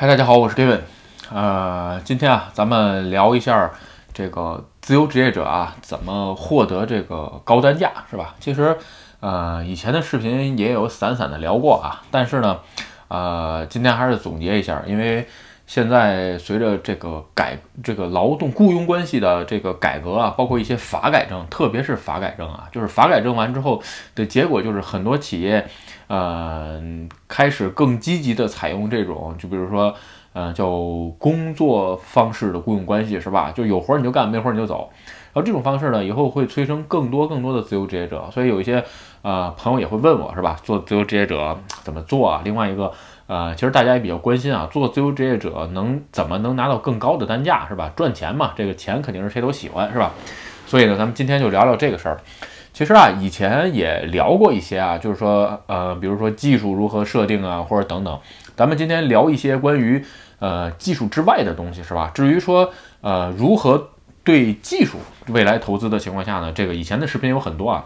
嗨，大家好，我是 Kevin。呃，今天啊，咱们聊一下这个自由职业者啊，怎么获得这个高单价，是吧？其实，呃，以前的视频也有散散的聊过啊，但是呢，呃，今天还是总结一下，因为现在随着这个改这个劳动雇佣关系的这个改革啊，包括一些法改正，特别是法改正啊，就是法改正完之后的结果，就是很多企业。呃，开始更积极的采用这种，就比如说，呃，叫工作方式的雇佣关系，是吧？就有活你就干，没活你就走。然后这种方式呢，以后会催生更多更多的自由职业者。所以有一些呃朋友也会问我，是吧？做自由职业者怎么做啊？另外一个，呃，其实大家也比较关心啊，做自由职业者能怎么能拿到更高的单价，是吧？赚钱嘛，这个钱肯定是谁都喜欢，是吧？所以呢，咱们今天就聊聊这个事儿。其实啊，以前也聊过一些啊，就是说，呃，比如说技术如何设定啊，或者等等。咱们今天聊一些关于呃技术之外的东西，是吧？至于说呃如何对技术未来投资的情况下呢，这个以前的视频有很多啊，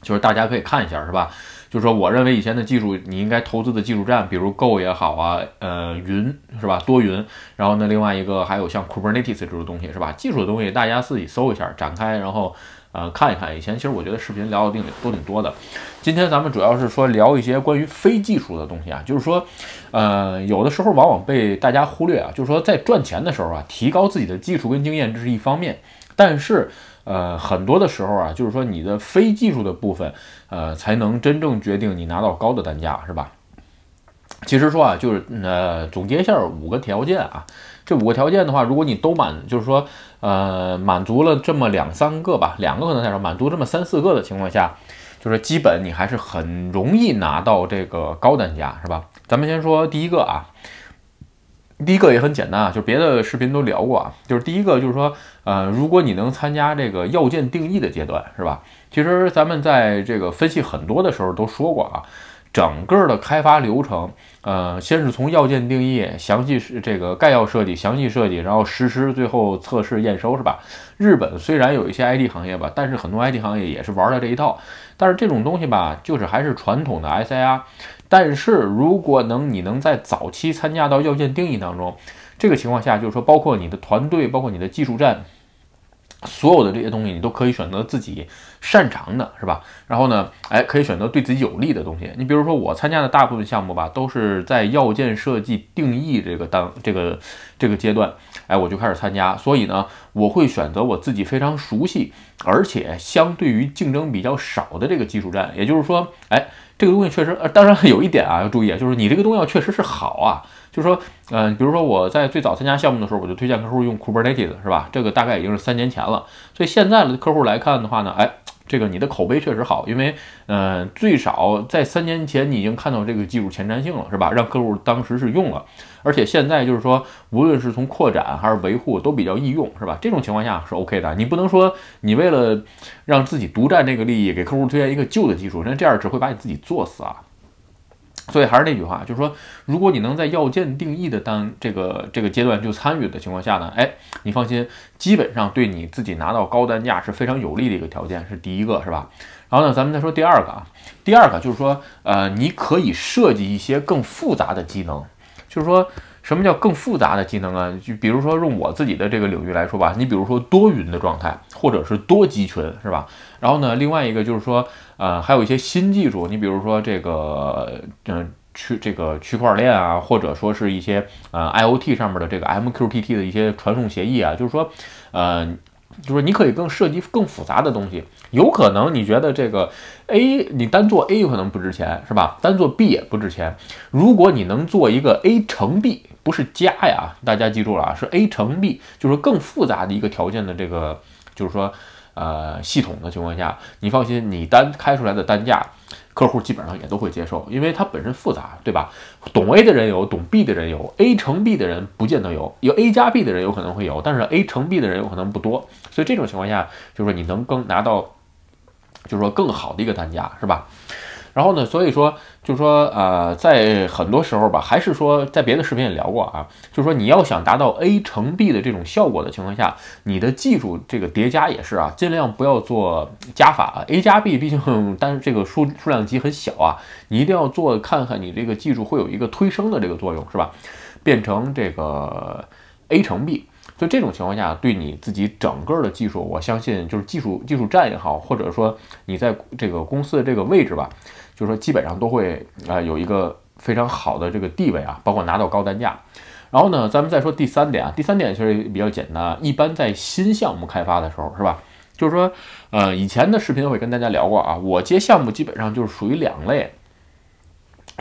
就是大家可以看一下，是吧？就是说，我认为以前的技术你应该投资的技术栈，比如 Go 也好啊，呃，云是吧？多云。然后呢，另外一个还有像 Kubernetes 这种东西，是吧？技术的东西大家自己搜一下，展开，然后。呃，看一看，以前其实我觉得视频聊的定都挺多的。今天咱们主要是说聊一些关于非技术的东西啊，就是说，呃，有的时候往往被大家忽略啊，就是说在赚钱的时候啊，提高自己的技术跟经验这是一方面，但是呃，很多的时候啊，就是说你的非技术的部分，呃，才能真正决定你拿到高的单价，是吧？其实说啊，就是呃，总结一下五个条件啊。这五个条件的话，如果你都满，就是说，呃，满足了这么两三个吧，两个可能太少，满足这么三四个的情况下，就是基本你还是很容易拿到这个高单价，是吧？咱们先说第一个啊，第一个也很简单啊，就别的视频都聊过啊，就是第一个就是说，呃，如果你能参加这个要件定义的阶段，是吧？其实咱们在这个分析很多的时候都说过啊。整个的开发流程，呃，先是从要件定义、详细是这个概要设计、详细设计，然后实施，最后测试验收，是吧？日本虽然有一些 IT 行业吧，但是很多 IT 行业也是玩的这一套。但是这种东西吧，就是还是传统的 SIR。但是如果能你能在早期参加到要件定义当中，这个情况下，就是说，包括你的团队，包括你的技术站。所有的这些东西，你都可以选择自己擅长的，是吧？然后呢，哎，可以选择对自己有利的东西。你比如说，我参加的大部分项目吧，都是在要件设计定义这个当这个这个阶段，哎，我就开始参加。所以呢，我会选择我自己非常熟悉，而且相对于竞争比较少的这个技术站。也就是说，哎，这个东西确实，呃，当然有一点啊，要注意啊，就是你这个东西确实是好啊。就是说，嗯，比如说我在最早参加项目的时候，我就推荐客户用 Kubernetes，是吧？这个大概已经是三年前了。所以现在的客户来看的话呢，哎，这个你的口碑确实好，因为，嗯，最少在三年前你已经看到这个技术前瞻性了，是吧？让客户当时是用了，而且现在就是说，无论是从扩展还是维护都比较易用，是吧？这种情况下是 OK 的。你不能说你为了让自己独占这个利益，给客户推荐一个旧的技术，那这样只会把你自己作死啊。所以还是那句话，就是说，如果你能在要件定义的当这个这个阶段就参与的情况下呢，哎，你放心，基本上对你自己拿到高单价是非常有利的一个条件，是第一个，是吧？然后呢，咱们再说第二个啊，第二个就是说，呃，你可以设计一些更复杂的机能，就是说。什么叫更复杂的技能啊？就比如说用我自己的这个领域来说吧，你比如说多云的状态，或者是多集群，是吧？然后呢，另外一个就是说，呃，还有一些新技术，你比如说这个，嗯，区这个区块链啊，或者说是一些呃 IOT 上面的这个 MQTT 的一些传送协议啊，就是说，呃。就是你可以更涉及更复杂的东西，有可能你觉得这个 A 你单做 A 有可能不值钱，是吧？单做 B 也不值钱。如果你能做一个 A 乘 B，不是加呀，大家记住了啊，是 A 乘 B，就是更复杂的一个条件的这个，就是说。呃，系统的情况下，你放心，你单开出来的单价，客户基本上也都会接受，因为它本身复杂，对吧？懂 A 的人有，懂 B 的人有，A 乘 B 的人不见得有，有 A 加 B 的人有可能会有，但是 A 乘 B 的人有可能不多，所以这种情况下，就是说你能更拿到，就是说更好的一个单价，是吧？然后呢，所以说，就是说，呃，在很多时候吧，还是说，在别的视频也聊过啊，就是说，你要想达到 A 乘 B 的这种效果的情况下，你的技术这个叠加也是啊，尽量不要做加法啊，A 加 B 毕竟 但是这个数数量级很小啊，你一定要做看看你这个技术会有一个推升的这个作用，是吧？变成这个 A 乘 B。所以这种情况下，对你自己整个的技术，我相信就是技术技术站也好，或者说你在这个公司的这个位置吧，就是说基本上都会啊有一个非常好的这个地位啊，包括拿到高单价。然后呢，咱们再说第三点啊，第三点其实也比较简单，一般在新项目开发的时候，是吧？就是说，呃，以前的视频会跟大家聊过啊，我接项目基本上就是属于两类，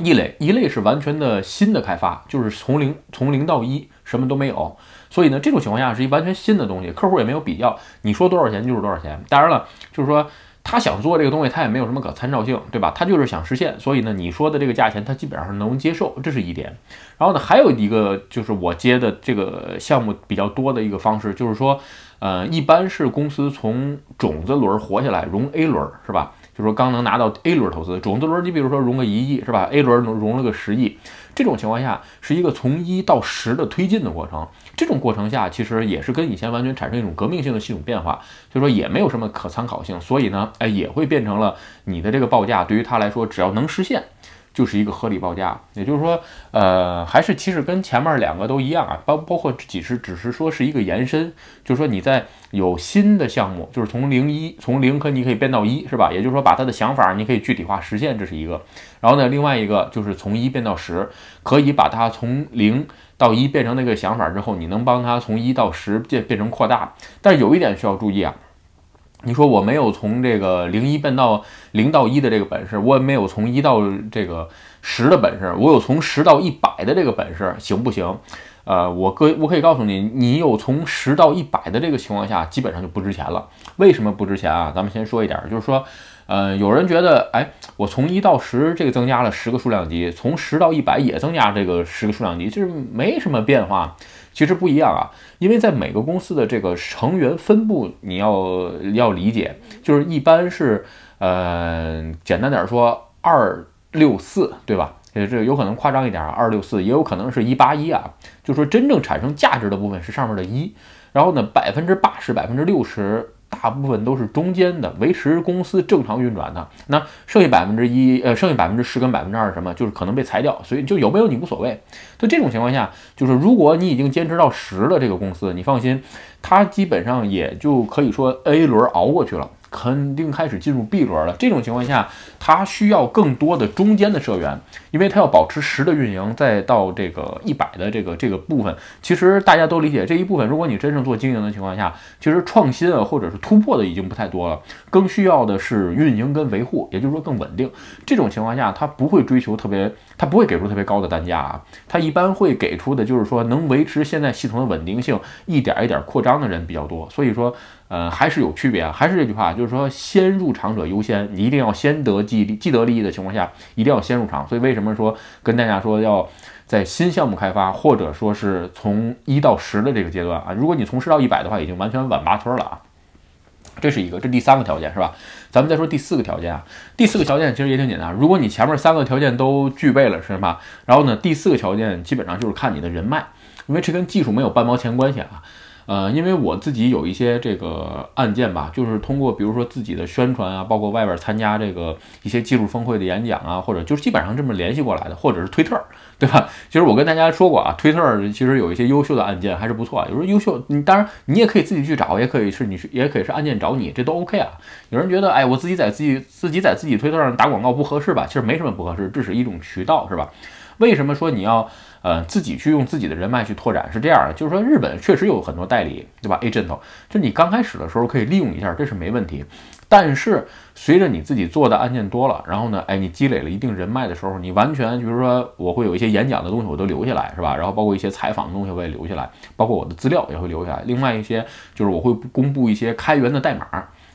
一类一类是完全的新的开发，就是从零从零到一什么都没有，所以呢，这种情况下是一完全新的东西，客户也没有比较，你说多少钱就是多少钱。当然了，就是说。他想做这个东西，他也没有什么可参照性，对吧？他就是想实现，所以呢，你说的这个价钱，他基本上是能接受，这是一点。然后呢，还有一个就是我接的这个项目比较多的一个方式，就是说，呃，一般是公司从种子轮活下来，融 A 轮，是吧？就是说刚能拿到 A 轮投资，种子轮，你比如说融个一亿，是吧？A 轮融融了个十亿，这种情况下是一个从一到十的推进的过程。这种过程下，其实也是跟以前完全产生一种革命性的系统变化，所以说也没有什么可参考性，所以呢，哎，也会变成了你的这个报价对于他来说，只要能实现。就是一个合理报价，也就是说，呃，还是其实跟前面两个都一样啊，包包括只是只是说是一个延伸，就是说你在有新的项目，就是从零一从零可你可以变到一，是吧？也就是说把他的想法你可以具体化实现，这是一个。然后呢，另外一个就是从一变到十，可以把它从零到一变成那个想法之后，你能帮他从一到十变变成扩大。但是有一点需要注意啊。你说我没有从这个零一变到零到一的这个本事，我也没有从一到这个十的本事，我有从十到一百的这个本事，行不行？呃，我可我可以告诉你，你有从十到一百的这个情况下，基本上就不值钱了。为什么不值钱啊？咱们先说一点，就是说，呃，有人觉得，哎，我从一到十这个增加了十个数量级，从十到一百也增加这个十个数量级，就是没什么变化。其实不一样啊，因为在每个公司的这个成员分布，你要要理解，就是一般是，呃，简单点说，二六四，对吧？也这有可能夸张一点啊，二六四，也有可能是一八一啊。就说真正产生价值的部分是上面的一，然后呢，百分之八十、百分之六十。大部分都是中间的，维持公司正常运转的。那剩下百分之一，呃，剩下百分之十跟百分之二什么？就是可能被裁掉，所以就有没有你无所谓。在这种情况下，就是如果你已经坚持到十了，这个公司，你放心，它基本上也就可以说 A 轮熬过去了。肯定开始进入 B 轮了。这种情况下，它需要更多的中间的社员，因为它要保持十的运营，再到这个一百的这个这个部分。其实大家都理解这一部分，如果你真正做经营的情况下，其实创新啊或者是突破的已经不太多了，更需要的是运营跟维护，也就是说更稳定。这种情况下，它不会追求特别，它不会给出特别高的单价啊，它一般会给出的就是说能维持现在系统的稳定性，一点一点扩张的人比较多。所以说。呃，还是有区别啊，还是这句话，就是说先入场者优先，你一定要先得既既得利益的情况下，一定要先入场。所以为什么说跟大家说要在新项目开发，或者说是从一到十的这个阶段啊，如果你从十到一百的话，已经完全晚八村了啊。这是一个，这第三个条件是吧？咱们再说第四个条件啊，第四个条件其实也挺简单，如果你前面三个条件都具备了是吧？然后呢，第四个条件基本上就是看你的人脉，因为这跟技术没有半毛钱关系啊。呃，因为我自己有一些这个案件吧，就是通过比如说自己的宣传啊，包括外边参加这个一些技术峰会的演讲啊，或者就是基本上这么联系过来的，或者是推特，对吧？其实我跟大家说过啊，推特其实有一些优秀的案件还是不错。有时候优秀，你当然你也可以自己去找，也可以是你是也可以是案件找你，这都 OK 啊。有人觉得，哎，我自己在自己自己在自己推特上打广告不合适吧？其实没什么不合适，这是一种渠道，是吧？为什么说你要？呃，自己去用自己的人脉去拓展是这样的，就是说日本确实有很多代理，对吧？agent，就你刚开始的时候可以利用一下，这是没问题。但是随着你自己做的案件多了，然后呢，哎，你积累了一定人脉的时候，你完全，比如说我会有一些演讲的东西我都留下来，是吧？然后包括一些采访的东西我也留下来，包括我的资料也会留下来。另外一些就是我会公布一些开源的代码。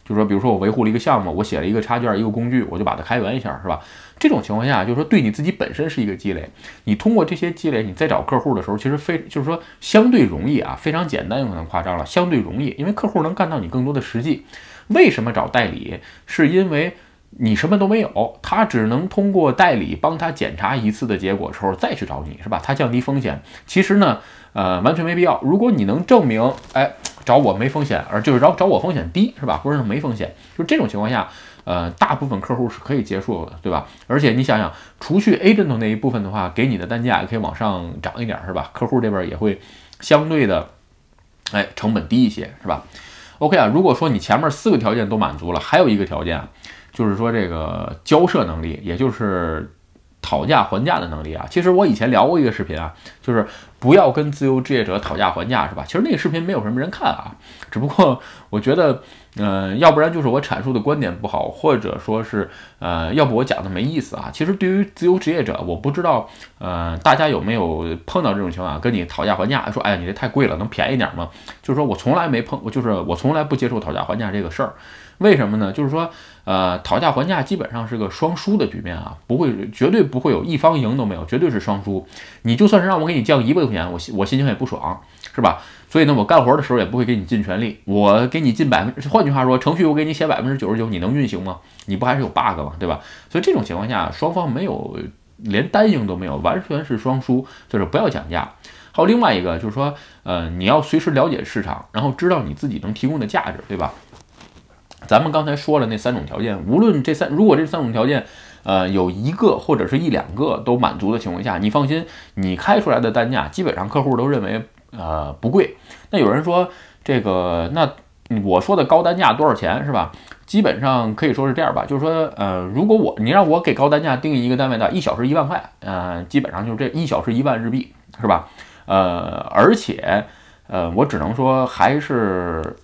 就是说，比如说我维护了一个项目，我写了一个插件、一个工具，我就把它开源一下，是吧？这种情况下，就是说对你自己本身是一个积累。你通过这些积累，你再找客户的时候，其实非就是说相对容易啊，非常简单，有可能夸张了，相对容易，因为客户能干到你更多的实际。为什么找代理？是因为你什么都没有，他只能通过代理帮他检查一次的结果之后再去找你，是吧？他降低风险。其实呢，呃，完全没必要。如果你能证明，哎。找我没风险，而就是找找我风险低，是吧？或者是没风险，就这种情况下，呃，大部分客户是可以接受的，对吧？而且你想想，除去 agent 那一部分的话，给你的单价也可以往上涨一点，是吧？客户这边也会相对的，哎，成本低一些，是吧？OK 啊，如果说你前面四个条件都满足了，还有一个条件，就是说这个交涉能力，也就是。讨价还价的能力啊，其实我以前聊过一个视频啊，就是不要跟自由职业者讨价还价，是吧？其实那个视频没有什么人看啊，只不过我觉得，嗯，要不然就是我阐述的观点不好，或者说是，呃，要不我讲的没意思啊。其实对于自由职业者，我不知道，呃，大家有没有碰到这种情况，跟你讨价还价，说，哎呀，你这太贵了，能便宜点吗？就是说我从来没碰，就是我从来不接受讨价还价这个事儿。为什么呢？就是说，呃，讨价还价基本上是个双输的局面啊，不会，绝对不会有一方赢都没有，绝对是双输。你就算是让我给你降一百块钱，我心我心情也不爽，是吧？所以呢，我干活的时候也不会给你尽全力，我给你尽百分，换句话说，程序我给你写百分之九十九，你能运行吗？你不还是有 bug 吗？对吧？所以这种情况下，双方没有连单赢都没有，完全是双输，就是不要讲价。还有另外一个就是说，呃，你要随时了解市场，然后知道你自己能提供的价值，对吧？咱们刚才说了那三种条件，无论这三，如果这三种条件，呃，有一个或者是一两个都满足的情况下，你放心，你开出来的单价基本上客户都认为，呃，不贵。那有人说这个，那我说的高单价多少钱是吧？基本上可以说是这样吧，就是说，呃，如果我你让我给高单价定一个单位的，一小时一万块，呃，基本上就是这一小时一万日币是吧？呃，而且，呃，我只能说还是。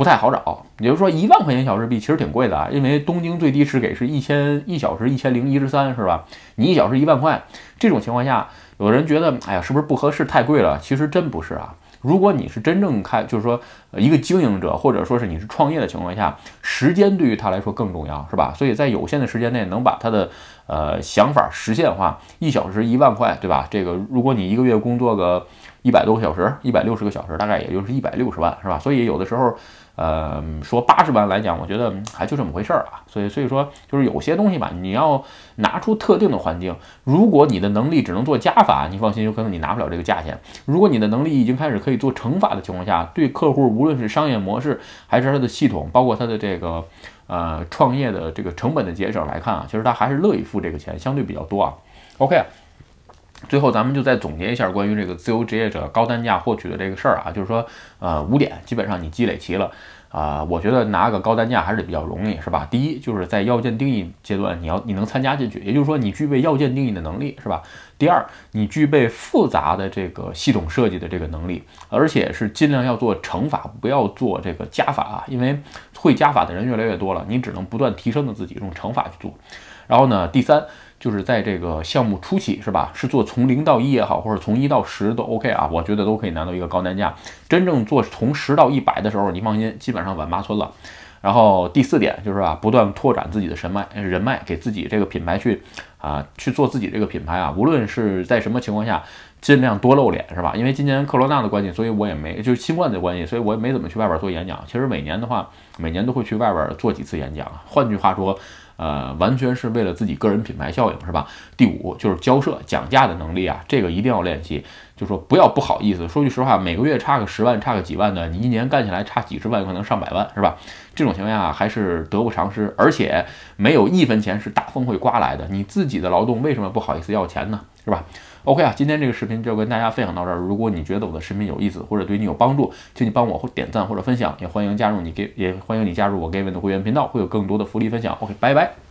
不太好找，也就是说一万块钱小时币其实挺贵的啊，因为东京最低时给是一千一小时一千零一十三，是吧？你一小时一万块，这种情况下，有的人觉得，哎呀，是不是不合适，太贵了？其实真不是啊。如果你是真正开，就是说一个经营者，或者说是你是创业的情况下，时间对于他来说更重要，是吧？所以在有限的时间内能把他的呃想法实现化，一小时一万块，对吧？这个如果你一个月工作个一百多个小时，一百六十个小时，大概也就是一百六十万，是吧？所以有的时候。呃，说八十万来讲，我觉得还就这么回事儿啊。所以，所以说就是有些东西吧，你要拿出特定的环境。如果你的能力只能做加法，你放心，有可能你拿不了这个价钱。如果你的能力已经开始可以做乘法的情况下，对客户无论是商业模式还是他的系统，包括他的这个呃创业的这个成本的节省来看啊，其实他还是乐意付这个钱，相对比较多啊。OK。最后，咱们就再总结一下关于这个自由职业者高单价获取的这个事儿啊，就是说，呃，五点基本上你积累齐了啊，我觉得拿个高单价还是比较容易，是吧？第一，就是在要件定义阶段，你要你能参加进去，也就是说你具备要件定义的能力，是吧？第二，你具备复杂的这个系统设计的这个能力，而且是尽量要做乘法，不要做这个加法啊，因为会加法的人越来越多了，你只能不断提升的自己用乘法去做。然后呢，第三。就是在这个项目初期，是吧？是做从零到一也好，或者从一到十都 OK 啊，我觉得都可以拿到一个高单价。真正做从十到一百的时候，你放心，基本上晚八村了。然后第四点就是啊，不断拓展自己的神脉人脉，给自己这个品牌去啊去做自己这个品牌啊。无论是在什么情况下，尽量多露脸，是吧？因为今年克罗纳的关系，所以我也没就是新冠的关系，所以我也没怎么去外边做演讲。其实每年的话，每年都会去外边做几次演讲。换句话说。呃，完全是为了自己个人品牌效应，是吧？第五就是交涉讲价的能力啊，这个一定要练习。就说不要不好意思，说句实话，每个月差个十万，差个几万的，你一年干起来差几十万，可能上百万，是吧？这种情况下还是得不偿失，而且没有一分钱是大风会刮来的。你自己的劳动为什么不好意思要钱呢？是吧？OK 啊，今天这个视频就跟大家分享到这儿。如果你觉得我的视频有意思或者对你有帮助，请你帮我点赞或者分享，也欢迎加入你给也欢迎你加入我 Gavin 的会员频道，会有更多的福利分享。OK，拜拜。